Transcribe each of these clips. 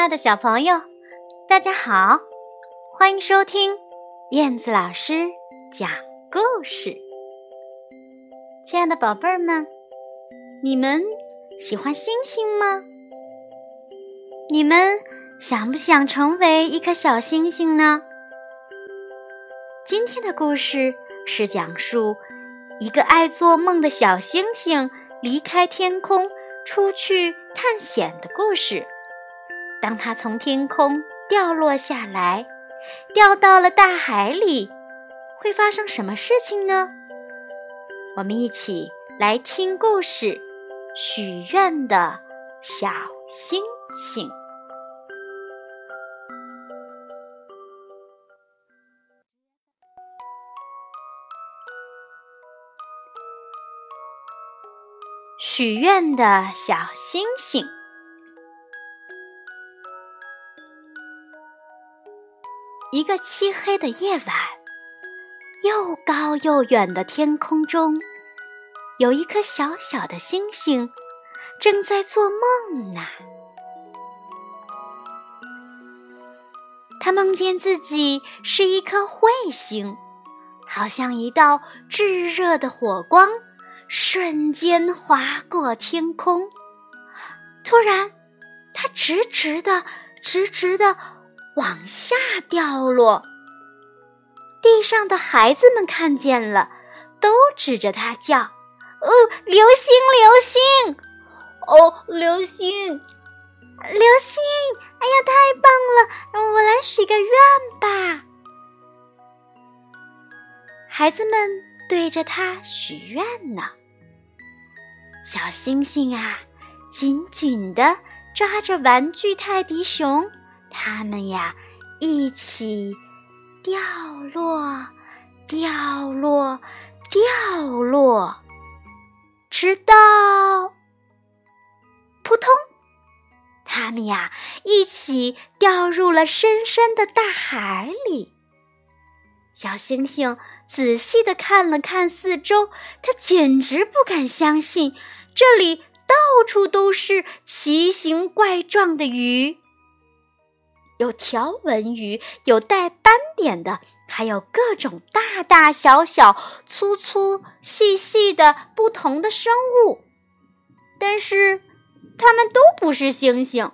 亲爱的小朋友，大家好，欢迎收听燕子老师讲故事。亲爱的宝贝儿们，你们喜欢星星吗？你们想不想成为一颗小星星呢？今天的故事是讲述一个爱做梦的小星星离开天空，出去探险的故事。当它从天空掉落下来，掉到了大海里，会发生什么事情呢？我们一起来听故事《许愿的小星星》。许愿的小星星。一个漆黑的夜晚，又高又远的天空中，有一颗小小的星星正在做梦呢。他梦见自己是一颗彗星，好像一道炙热的火光，瞬间划过天空。突然，它直直的，直直的。往下掉落，地上的孩子们看见了，都指着他叫：“哦，流星，流星！哦，流星，流星！哎呀，太棒了！我来许个愿吧。”孩子们对着他许愿呢。小星星啊，紧紧的抓着玩具泰迪熊。它们呀，一起掉落，掉落，掉落，直到扑通，它们呀，一起掉入了深深的大海里。小星星仔细的看了看四周，它简直不敢相信，这里到处都是奇形怪状的鱼。有条纹鱼，有带斑点的，还有各种大大小小、粗粗细细的不同的生物，但是它们都不是星星。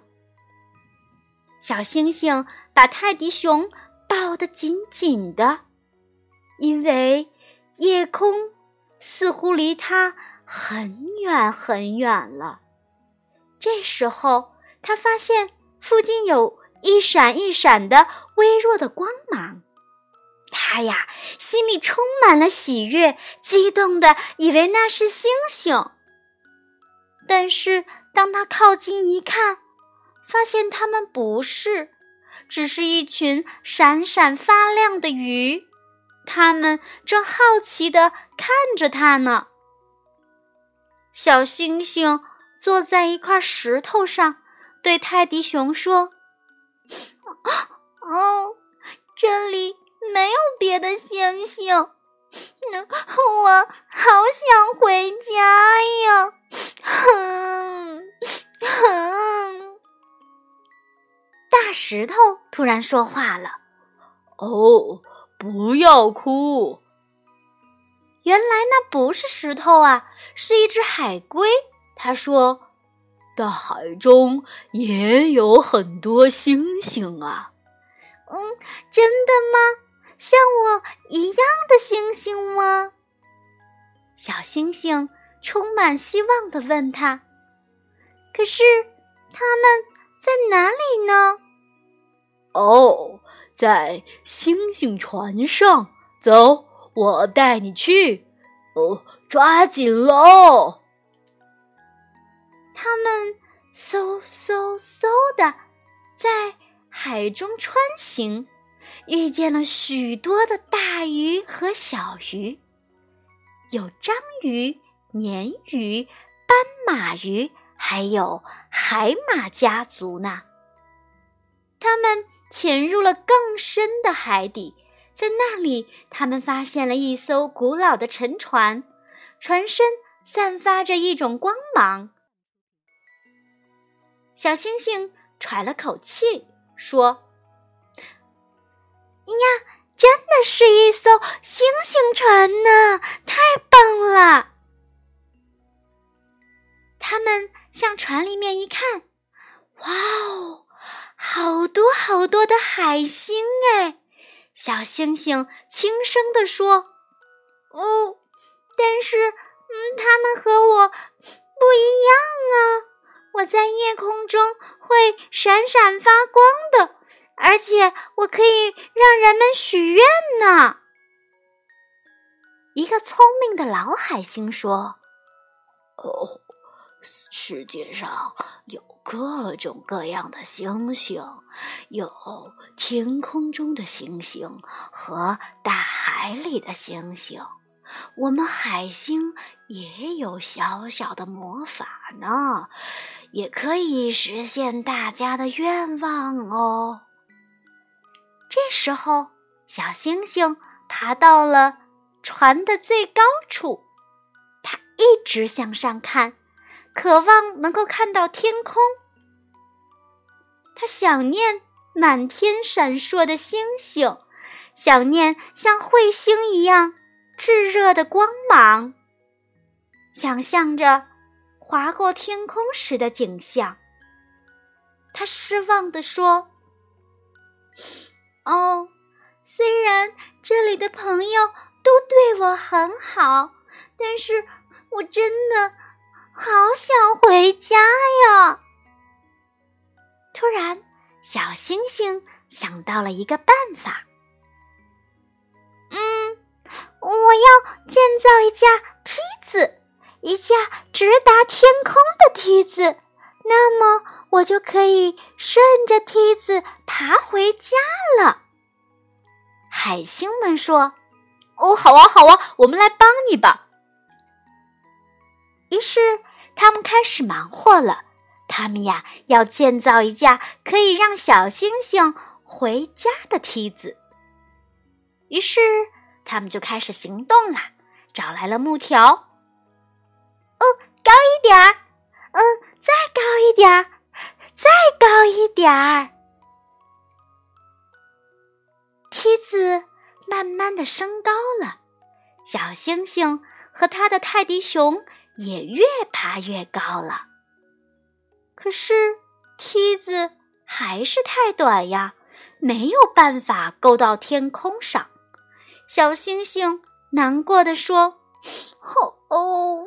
小星星把泰迪熊抱得紧紧的，因为夜空似乎离它很远很远了。这时候，他发现附近有。一闪一闪的微弱的光芒，他呀心里充满了喜悦，激动的以为那是星星。但是当他靠近一看，发现它们不是，只是一群闪闪发亮的鱼，它们正好奇的看着他呢。小星星坐在一块石头上，对泰迪熊说。哦，这里没有别的星星，我好想回家呀！哼哼。大石头突然说话了：“哦，不要哭。”原来那不是石头啊，是一只海龟。他说。大海中也有很多星星啊！嗯，真的吗？像我一样的星星吗？小星星充满希望地问他：“可是，他们在哪里呢？”哦，在星星船上，走，我带你去。哦，抓紧喽！他们嗖嗖嗖的在海中穿行，遇见了许多的大鱼和小鱼，有章鱼、鲶鱼、斑马鱼，还有海马家族呢。他们潜入了更深的海底，在那里，他们发现了一艘古老的沉船，船身散发着一种光芒。小星星喘了口气，说：“呀，真的是一艘星星船呢，太棒了！”他们向船里面一看，哇哦，好多好多的海星哎！小星星轻声地说：“哦，但是，嗯，他们和我不一样啊。”我在夜空中会闪闪发光的，而且我可以让人们许愿呢。一个聪明的老海星说：“哦，世界上有各种各样的星星，有天空中的星星和大海里的星星。我们海星也有小小的魔法呢。”也可以实现大家的愿望哦。这时候，小星星爬到了船的最高处，它一直向上看，渴望能够看到天空。它想念满天闪烁的星星，想念像彗星一样炙热的光芒，想象着。划过天空时的景象，他失望地说：“哦，虽然这里的朋友都对我很好，但是我真的好想回家呀！”突然，小星星想到了一个办法：“嗯，我要建造一架梯子。”一架直达天空的梯子，那么我就可以顺着梯子爬回家了。海星们说：“哦，好啊，好啊，我们来帮你吧。”于是他们开始忙活了。他们呀，要建造一架可以让小星星回家的梯子。于是他们就开始行动了，找来了木条。高一点儿，嗯，再高一点儿，再高一点儿。梯子慢慢的升高了，小星星和他的泰迪熊也越爬越高了。可是梯子还是太短呀，没有办法够到天空上。小星星难过的说：“哦。”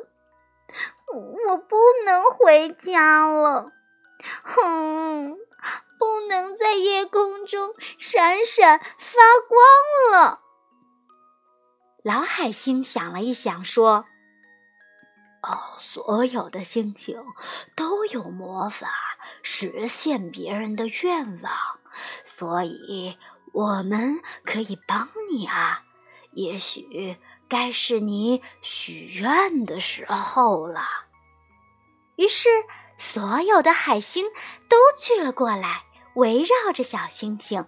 我不能回家了，哼，不能在夜空中闪闪发光了。老海星想了一想，说：“哦，所有的星星都有魔法实现别人的愿望，所以我们可以帮你啊。也许。”该是你许愿的时候了。于是，所有的海星都聚了过来，围绕着小星星。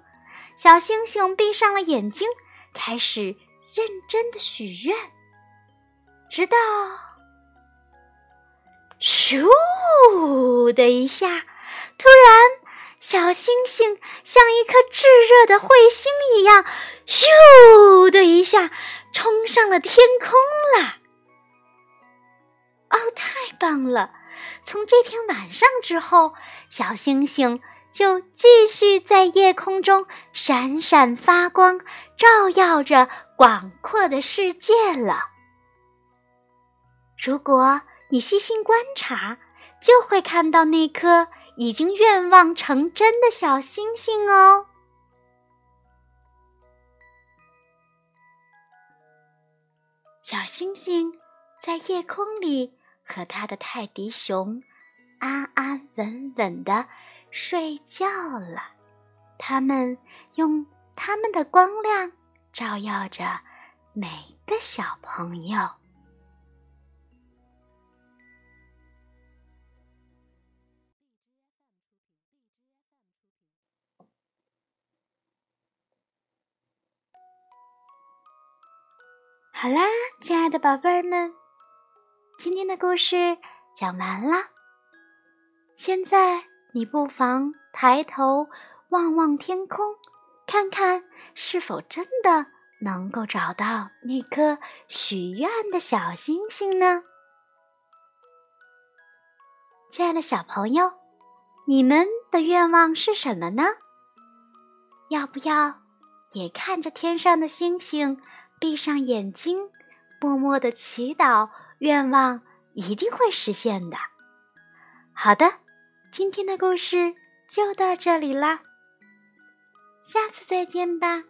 小星星闭上了眼睛，开始认真的许愿。直到，咻的一下，突然，小星星像一颗炙热的彗星一样，咻的一下。冲上了天空了！哦，太棒了！从这天晚上之后，小星星就继续在夜空中闪闪发光，照耀着广阔的世界了。如果你细心观察，就会看到那颗已经愿望成真的小星星哦。小星星在夜空里和他的泰迪熊安安稳稳地睡觉了。他们用他们的光亮照耀着每个小朋友。好啦，亲爱的宝贝儿们，今天的故事讲完了。现在你不妨抬头望望天空，看看是否真的能够找到那颗许愿的小星星呢？亲爱的小朋友，你们的愿望是什么呢？要不要也看着天上的星星，闭上眼睛，默默的祈祷，愿望一定会实现的。好的，今天的故事就到这里啦，下次再见吧。